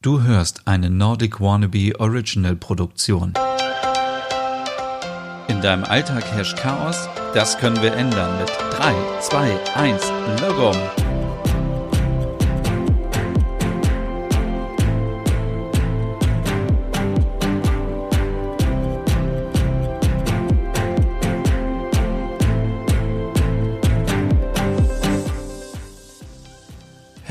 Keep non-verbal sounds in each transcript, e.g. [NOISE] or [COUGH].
Du hörst eine Nordic Wannabe Original Produktion. In deinem Alltag herrscht Chaos? Das können wir ändern mit 3, 2, 1, Logom.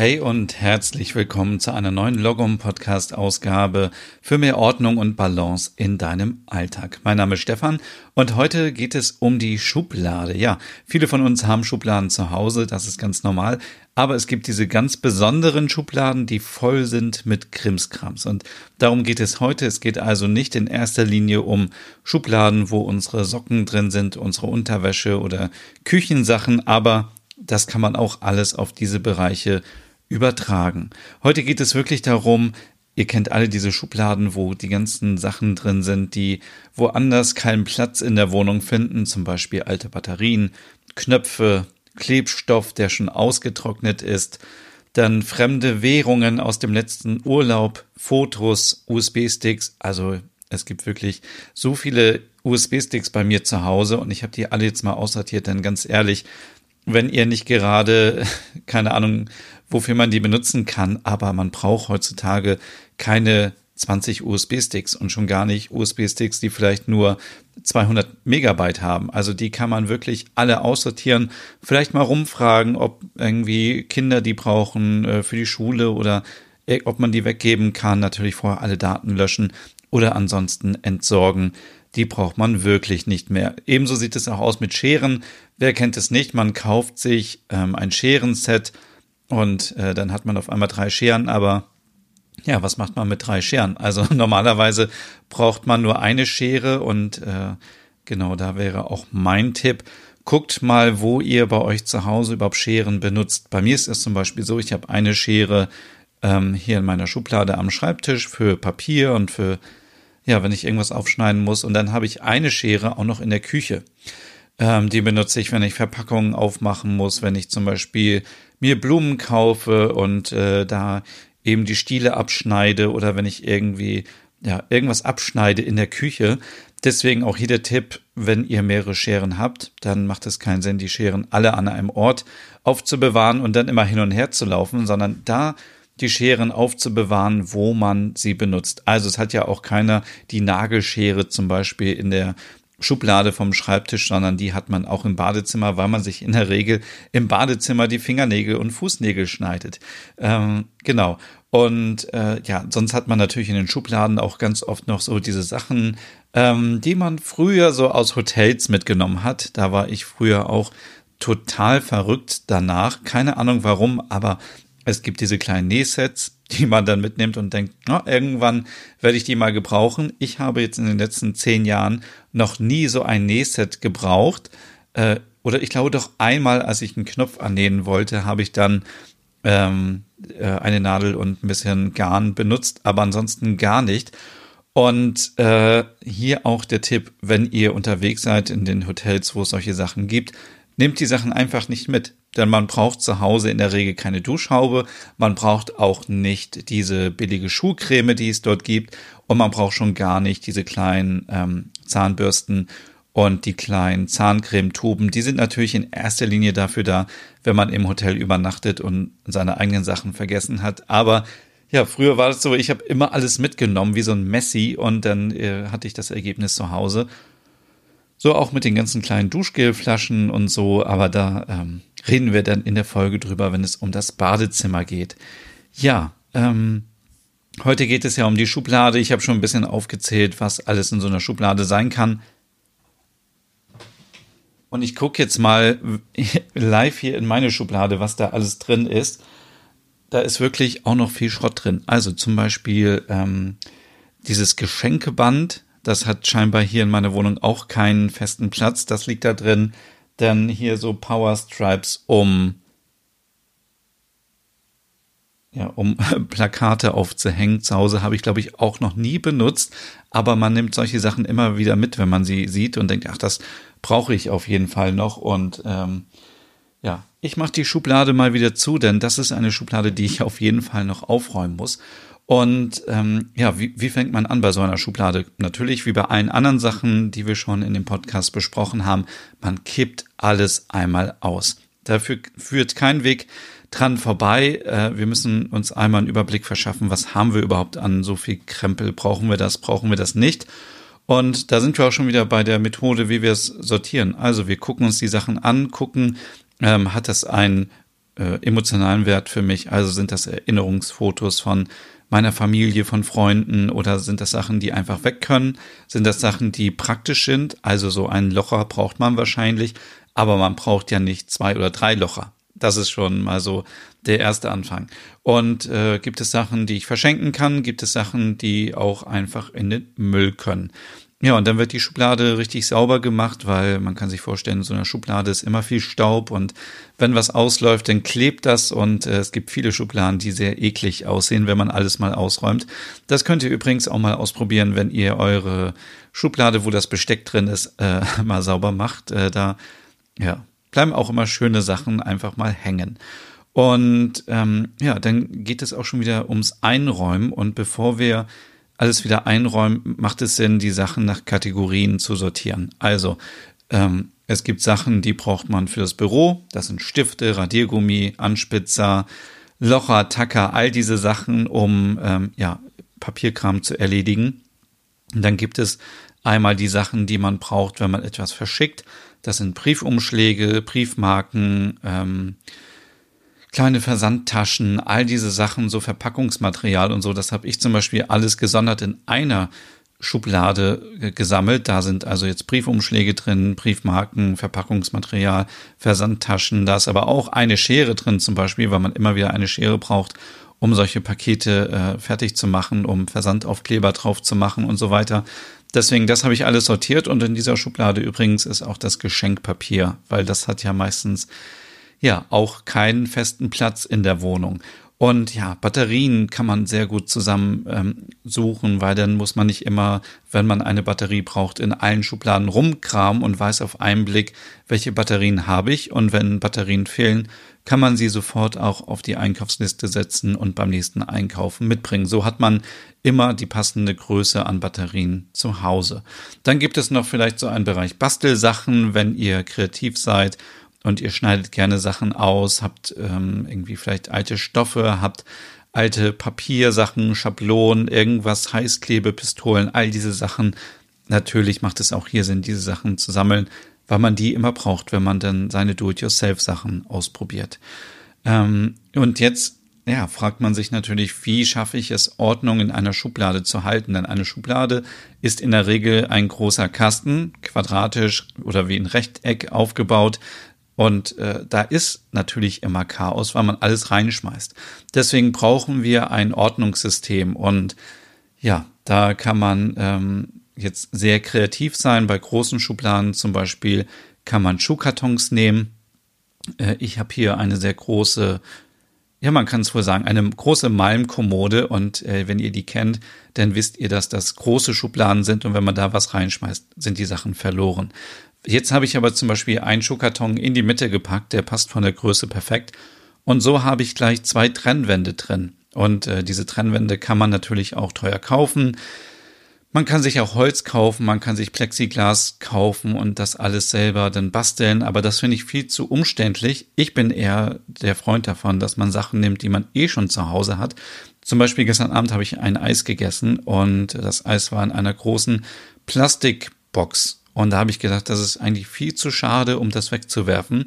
Hey und herzlich willkommen zu einer neuen Logom Podcast Ausgabe für mehr Ordnung und Balance in deinem Alltag. Mein Name ist Stefan und heute geht es um die Schublade. Ja, viele von uns haben Schubladen zu Hause, das ist ganz normal, aber es gibt diese ganz besonderen Schubladen, die voll sind mit Krimskrams und darum geht es heute. Es geht also nicht in erster Linie um Schubladen, wo unsere Socken drin sind, unsere Unterwäsche oder Küchensachen, aber das kann man auch alles auf diese Bereiche übertragen. Heute geht es wirklich darum, ihr kennt alle diese Schubladen, wo die ganzen Sachen drin sind, die woanders keinen Platz in der Wohnung finden, zum Beispiel alte Batterien, Knöpfe, Klebstoff, der schon ausgetrocknet ist, dann fremde Währungen aus dem letzten Urlaub, Fotos, USB-Sticks, also es gibt wirklich so viele USB-Sticks bei mir zu Hause und ich habe die alle jetzt mal aussortiert, denn ganz ehrlich, wenn ihr nicht gerade, [LAUGHS] keine Ahnung, wofür man die benutzen kann, aber man braucht heutzutage keine 20 USB-Sticks und schon gar nicht USB-Sticks, die vielleicht nur 200 Megabyte haben. Also die kann man wirklich alle aussortieren, vielleicht mal rumfragen, ob irgendwie Kinder die brauchen äh, für die Schule oder äh, ob man die weggeben kann. Natürlich vorher alle Daten löschen oder ansonsten entsorgen. Die braucht man wirklich nicht mehr. Ebenso sieht es auch aus mit Scheren. Wer kennt es nicht? Man kauft sich ähm, ein Scherenset und äh, dann hat man auf einmal drei Scheren, aber ja, was macht man mit drei Scheren? Also [LAUGHS] normalerweise braucht man nur eine Schere und äh, genau da wäre auch mein Tipp. Guckt mal, wo ihr bei euch zu Hause überhaupt Scheren benutzt. Bei mir ist es zum Beispiel so, ich habe eine Schere ähm, hier in meiner Schublade am Schreibtisch für Papier und für, ja, wenn ich irgendwas aufschneiden muss. Und dann habe ich eine Schere auch noch in der Küche. Ähm, die benutze ich, wenn ich Verpackungen aufmachen muss, wenn ich zum Beispiel mir Blumen kaufe und äh, da eben die Stiele abschneide oder wenn ich irgendwie ja irgendwas abschneide in der Küche. Deswegen auch hier der Tipp, wenn ihr mehrere Scheren habt, dann macht es keinen Sinn, die Scheren alle an einem Ort aufzubewahren und dann immer hin und her zu laufen, sondern da die Scheren aufzubewahren, wo man sie benutzt. Also es hat ja auch keiner die Nagelschere zum Beispiel in der Schublade vom Schreibtisch, sondern die hat man auch im Badezimmer, weil man sich in der Regel im Badezimmer die Fingernägel und Fußnägel schneidet. Ähm, genau. Und äh, ja, sonst hat man natürlich in den Schubladen auch ganz oft noch so diese Sachen, ähm, die man früher so aus Hotels mitgenommen hat. Da war ich früher auch total verrückt danach. Keine Ahnung warum, aber es gibt diese kleinen Nähsets, die man dann mitnimmt und denkt, na, irgendwann werde ich die mal gebrauchen. Ich habe jetzt in den letzten zehn Jahren noch nie so ein Nähset gebraucht. Äh, oder ich glaube doch einmal, als ich einen Knopf annähen wollte, habe ich dann ähm, äh, eine Nadel und ein bisschen Garn benutzt, aber ansonsten gar nicht. Und äh, hier auch der Tipp, wenn ihr unterwegs seid in den Hotels, wo es solche Sachen gibt, nehmt die Sachen einfach nicht mit. Denn man braucht zu Hause in der Regel keine Duschhaube, man braucht auch nicht diese billige Schuhcreme, die es dort gibt, und man braucht schon gar nicht diese kleinen ähm, Zahnbürsten und die kleinen Zahncremetuben. Die sind natürlich in erster Linie dafür da, wenn man im Hotel übernachtet und seine eigenen Sachen vergessen hat. Aber ja, früher war es so, ich habe immer alles mitgenommen, wie so ein Messi, und dann äh, hatte ich das Ergebnis zu Hause. So auch mit den ganzen kleinen Duschgelflaschen und so, aber da ähm, reden wir dann in der Folge drüber, wenn es um das Badezimmer geht. Ja, ähm, heute geht es ja um die Schublade. Ich habe schon ein bisschen aufgezählt, was alles in so einer Schublade sein kann. Und ich gucke jetzt mal [LAUGHS] live hier in meine Schublade, was da alles drin ist. Da ist wirklich auch noch viel Schrott drin. Also zum Beispiel ähm, dieses Geschenkeband, das hat scheinbar hier in meiner Wohnung auch keinen festen Platz. Das liegt da drin. Dann hier so Power Stripes um ja, um [LAUGHS] Plakate aufzuhängen. Zu Hause habe ich, glaube ich, auch noch nie benutzt, aber man nimmt solche Sachen immer wieder mit, wenn man sie sieht und denkt, ach, das brauche ich auf jeden Fall noch. Und ähm, ja, ich mache die Schublade mal wieder zu, denn das ist eine Schublade, die ich auf jeden Fall noch aufräumen muss. Und ähm, ja, wie, wie fängt man an bei so einer Schublade? Natürlich, wie bei allen anderen Sachen, die wir schon in dem Podcast besprochen haben, man kippt alles einmal aus. Dafür führt kein Weg dran vorbei. Äh, wir müssen uns einmal einen Überblick verschaffen, was haben wir überhaupt an so viel Krempel? Brauchen wir das? Brauchen wir das nicht? Und da sind wir auch schon wieder bei der Methode, wie wir es sortieren. Also wir gucken uns die Sachen an, gucken, ähm, hat das einen äh, emotionalen Wert für mich? Also sind das Erinnerungsfotos von meiner Familie, von Freunden oder sind das Sachen, die einfach weg können? Sind das Sachen, die praktisch sind? Also so einen Locher braucht man wahrscheinlich, aber man braucht ja nicht zwei oder drei Locher. Das ist schon mal so der erste Anfang. Und äh, gibt es Sachen, die ich verschenken kann? Gibt es Sachen, die auch einfach in den Müll können? Ja, und dann wird die Schublade richtig sauber gemacht, weil man kann sich vorstellen, in so einer Schublade ist immer viel Staub und wenn was ausläuft, dann klebt das und äh, es gibt viele Schubladen, die sehr eklig aussehen, wenn man alles mal ausräumt. Das könnt ihr übrigens auch mal ausprobieren, wenn ihr eure Schublade, wo das Besteck drin ist, äh, [LAUGHS] mal sauber macht. Äh, da ja, bleiben auch immer schöne Sachen einfach mal hängen. Und ähm, ja, dann geht es auch schon wieder ums Einräumen und bevor wir alles wieder einräumen, macht es Sinn, die Sachen nach Kategorien zu sortieren. Also ähm, es gibt Sachen, die braucht man für das Büro. Das sind Stifte, Radiergummi, Anspitzer, Locher, Tacker, all diese Sachen, um ähm, ja, Papierkram zu erledigen. Und dann gibt es einmal die Sachen, die man braucht, wenn man etwas verschickt. Das sind Briefumschläge, Briefmarken, ähm, kleine Versandtaschen, all diese Sachen, so Verpackungsmaterial und so, das habe ich zum Beispiel alles gesondert in einer Schublade gesammelt. Da sind also jetzt Briefumschläge drin, Briefmarken, Verpackungsmaterial, Versandtaschen. Da ist aber auch eine Schere drin zum Beispiel, weil man immer wieder eine Schere braucht, um solche Pakete äh, fertig zu machen, um Versandaufkleber drauf zu machen und so weiter. Deswegen, das habe ich alles sortiert und in dieser Schublade übrigens ist auch das Geschenkpapier, weil das hat ja meistens ja auch keinen festen Platz in der Wohnung. Und ja, Batterien kann man sehr gut zusammen ähm, suchen, weil dann muss man nicht immer, wenn man eine Batterie braucht, in allen Schubladen rumkramen und weiß auf einen Blick, welche Batterien habe ich. Und wenn Batterien fehlen, kann man sie sofort auch auf die Einkaufsliste setzen und beim nächsten Einkaufen mitbringen. So hat man immer die passende Größe an Batterien zu Hause. Dann gibt es noch vielleicht so einen Bereich Bastelsachen, wenn ihr kreativ seid und ihr schneidet gerne Sachen aus, habt ähm, irgendwie vielleicht alte Stoffe, habt alte Papiersachen, Schablonen, irgendwas, Heißklebepistolen, all diese Sachen. Natürlich macht es auch hier Sinn, diese Sachen zu sammeln, weil man die immer braucht, wenn man dann seine Do-it-yourself-Sachen ausprobiert. Ähm, und jetzt, ja, fragt man sich natürlich, wie schaffe ich es, Ordnung in einer Schublade zu halten? Denn eine Schublade ist in der Regel ein großer Kasten, quadratisch oder wie ein Rechteck aufgebaut, und äh, da ist natürlich immer Chaos, weil man alles reinschmeißt. Deswegen brauchen wir ein Ordnungssystem. Und ja, da kann man ähm, jetzt sehr kreativ sein. Bei großen Schubladen zum Beispiel kann man Schuhkartons nehmen. Äh, ich habe hier eine sehr große, ja, man kann es wohl sagen, eine große Malmkommode. Und äh, wenn ihr die kennt, dann wisst ihr, dass das große Schubladen sind. Und wenn man da was reinschmeißt, sind die Sachen verloren. Jetzt habe ich aber zum Beispiel einen Schuhkarton in die Mitte gepackt, der passt von der Größe perfekt. Und so habe ich gleich zwei Trennwände drin. Und äh, diese Trennwände kann man natürlich auch teuer kaufen. Man kann sich auch Holz kaufen, man kann sich Plexiglas kaufen und das alles selber dann basteln, aber das finde ich viel zu umständlich. Ich bin eher der Freund davon, dass man Sachen nimmt, die man eh schon zu Hause hat. Zum Beispiel gestern Abend habe ich ein Eis gegessen und das Eis war in einer großen Plastikbox und da habe ich gedacht, das ist eigentlich viel zu schade, um das wegzuwerfen.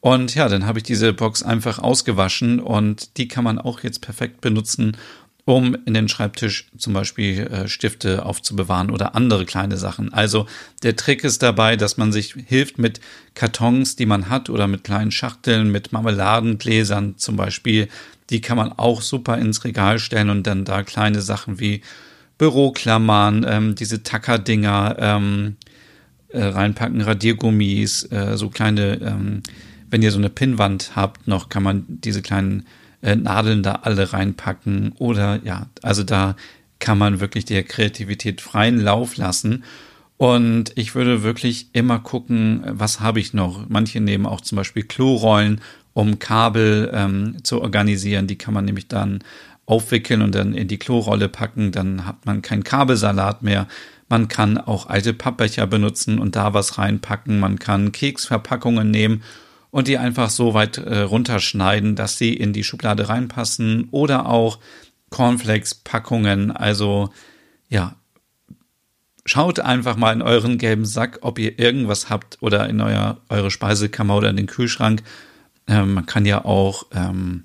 Und ja, dann habe ich diese Box einfach ausgewaschen und die kann man auch jetzt perfekt benutzen, um in den Schreibtisch zum Beispiel äh, Stifte aufzubewahren oder andere kleine Sachen. Also der Trick ist dabei, dass man sich hilft mit Kartons, die man hat oder mit kleinen Schachteln, mit Marmeladengläsern zum Beispiel. Die kann man auch super ins Regal stellen und dann da kleine Sachen wie Büroklammern, ähm, diese Tackerdinger, ähm, äh, reinpacken, Radiergummis, äh, so kleine, ähm, wenn ihr so eine Pinnwand habt, noch kann man diese kleinen äh, Nadeln da alle reinpacken oder ja, also da kann man wirklich der Kreativität freien Lauf lassen. Und ich würde wirklich immer gucken, was habe ich noch. Manche nehmen auch zum Beispiel Klorollen, um Kabel ähm, zu organisieren. Die kann man nämlich dann aufwickeln und dann in die Klorolle packen, dann hat man keinen Kabelsalat mehr. Man kann auch alte Pappbecher benutzen und da was reinpacken. Man kann Keksverpackungen nehmen und die einfach so weit äh, runterschneiden, dass sie in die Schublade reinpassen oder auch Cornflakes-Packungen. Also ja, schaut einfach mal in euren gelben Sack, ob ihr irgendwas habt oder in euer, eure Speisekammer oder in den Kühlschrank. Ähm, man kann ja auch ähm,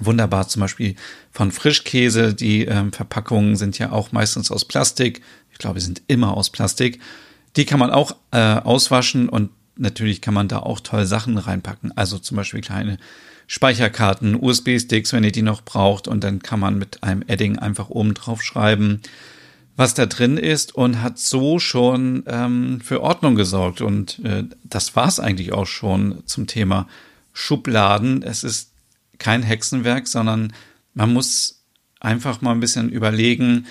wunderbar zum Beispiel von Frischkäse, die ähm, Verpackungen sind ja auch meistens aus Plastik. Ich glaube, sind immer aus Plastik. Die kann man auch äh, auswaschen und natürlich kann man da auch tolle Sachen reinpacken. Also zum Beispiel kleine Speicherkarten, USB-Sticks, wenn ihr die noch braucht. Und dann kann man mit einem Edding einfach oben drauf schreiben, was da drin ist und hat so schon ähm, für Ordnung gesorgt. Und äh, das war es eigentlich auch schon zum Thema Schubladen. Es ist kein Hexenwerk, sondern man muss einfach mal ein bisschen überlegen,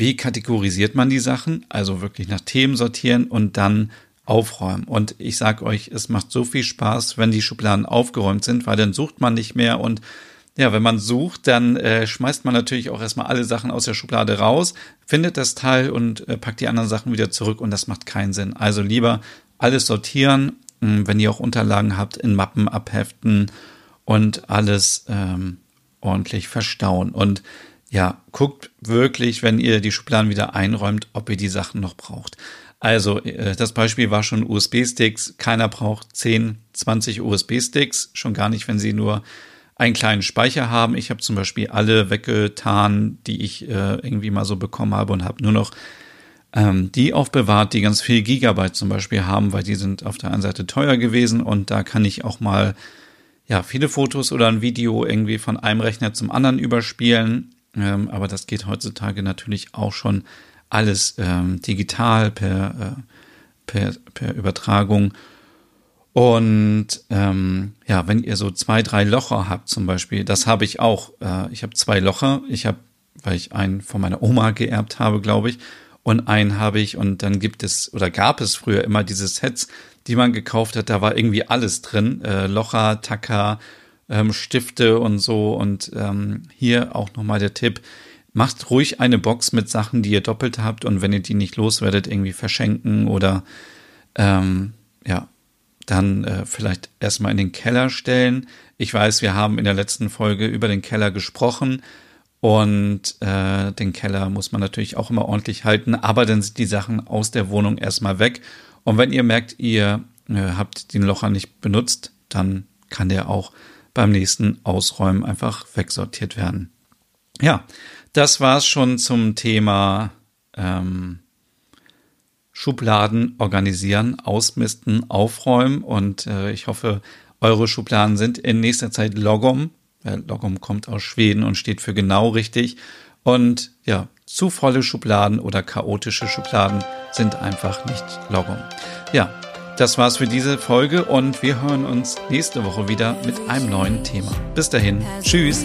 wie kategorisiert man die Sachen, also wirklich nach Themen sortieren und dann aufräumen. Und ich sage euch, es macht so viel Spaß, wenn die Schubladen aufgeräumt sind, weil dann sucht man nicht mehr und ja, wenn man sucht, dann äh, schmeißt man natürlich auch erstmal alle Sachen aus der Schublade raus, findet das Teil und äh, packt die anderen Sachen wieder zurück und das macht keinen Sinn. Also lieber alles sortieren, mh, hm, wenn ihr auch Unterlagen habt, in Mappen abheften und alles ähm, ordentlich verstauen. Und ja, guckt wirklich, wenn ihr die Schubladen wieder einräumt, ob ihr die Sachen noch braucht. Also, äh, das Beispiel war schon USB-Sticks. Keiner braucht 10, 20 USB-Sticks, schon gar nicht, wenn sie nur einen kleinen Speicher haben. Ich habe zum Beispiel alle weggetan, die ich äh, irgendwie mal so bekommen habe und habe nur noch ähm, die aufbewahrt, die ganz viel Gigabyte zum Beispiel haben, weil die sind auf der einen Seite teuer gewesen und da kann ich auch mal ja viele Fotos oder ein Video irgendwie von einem Rechner zum anderen überspielen. Ähm, aber das geht heutzutage natürlich auch schon alles ähm, digital per, äh, per, per Übertragung. Und ähm, ja, wenn ihr so zwei, drei Locher habt zum Beispiel, das habe ich auch. Äh, ich habe zwei Locher. Ich habe, weil ich einen von meiner Oma geerbt habe, glaube ich, und einen habe ich. Und dann gibt es oder gab es früher immer diese Sets, die man gekauft hat. Da war irgendwie alles drin: äh, Locher, Tacker, ähm, Stifte und so. Und ähm, hier auch nochmal der Tipp: macht ruhig eine Box mit Sachen, die ihr doppelt habt und wenn ihr die nicht loswerdet, irgendwie verschenken oder ähm, ja, dann äh, vielleicht erstmal in den Keller stellen. Ich weiß, wir haben in der letzten Folge über den Keller gesprochen und äh, den Keller muss man natürlich auch immer ordentlich halten, aber dann sind die Sachen aus der Wohnung erstmal weg. Und wenn ihr merkt, ihr äh, habt den Locher nicht benutzt, dann kann der auch beim nächsten Ausräumen einfach wegsortiert werden. Ja, das war's schon zum Thema ähm, Schubladen organisieren, ausmisten, aufräumen und äh, ich hoffe, eure Schubladen sind in nächster Zeit Logom. Logom kommt aus Schweden und steht für genau richtig. Und ja, zu volle Schubladen oder chaotische Schubladen sind einfach nicht Logom. Ja, das war's für diese Folge und wir hören uns nächste Woche wieder mit einem neuen Thema. Bis dahin, tschüss.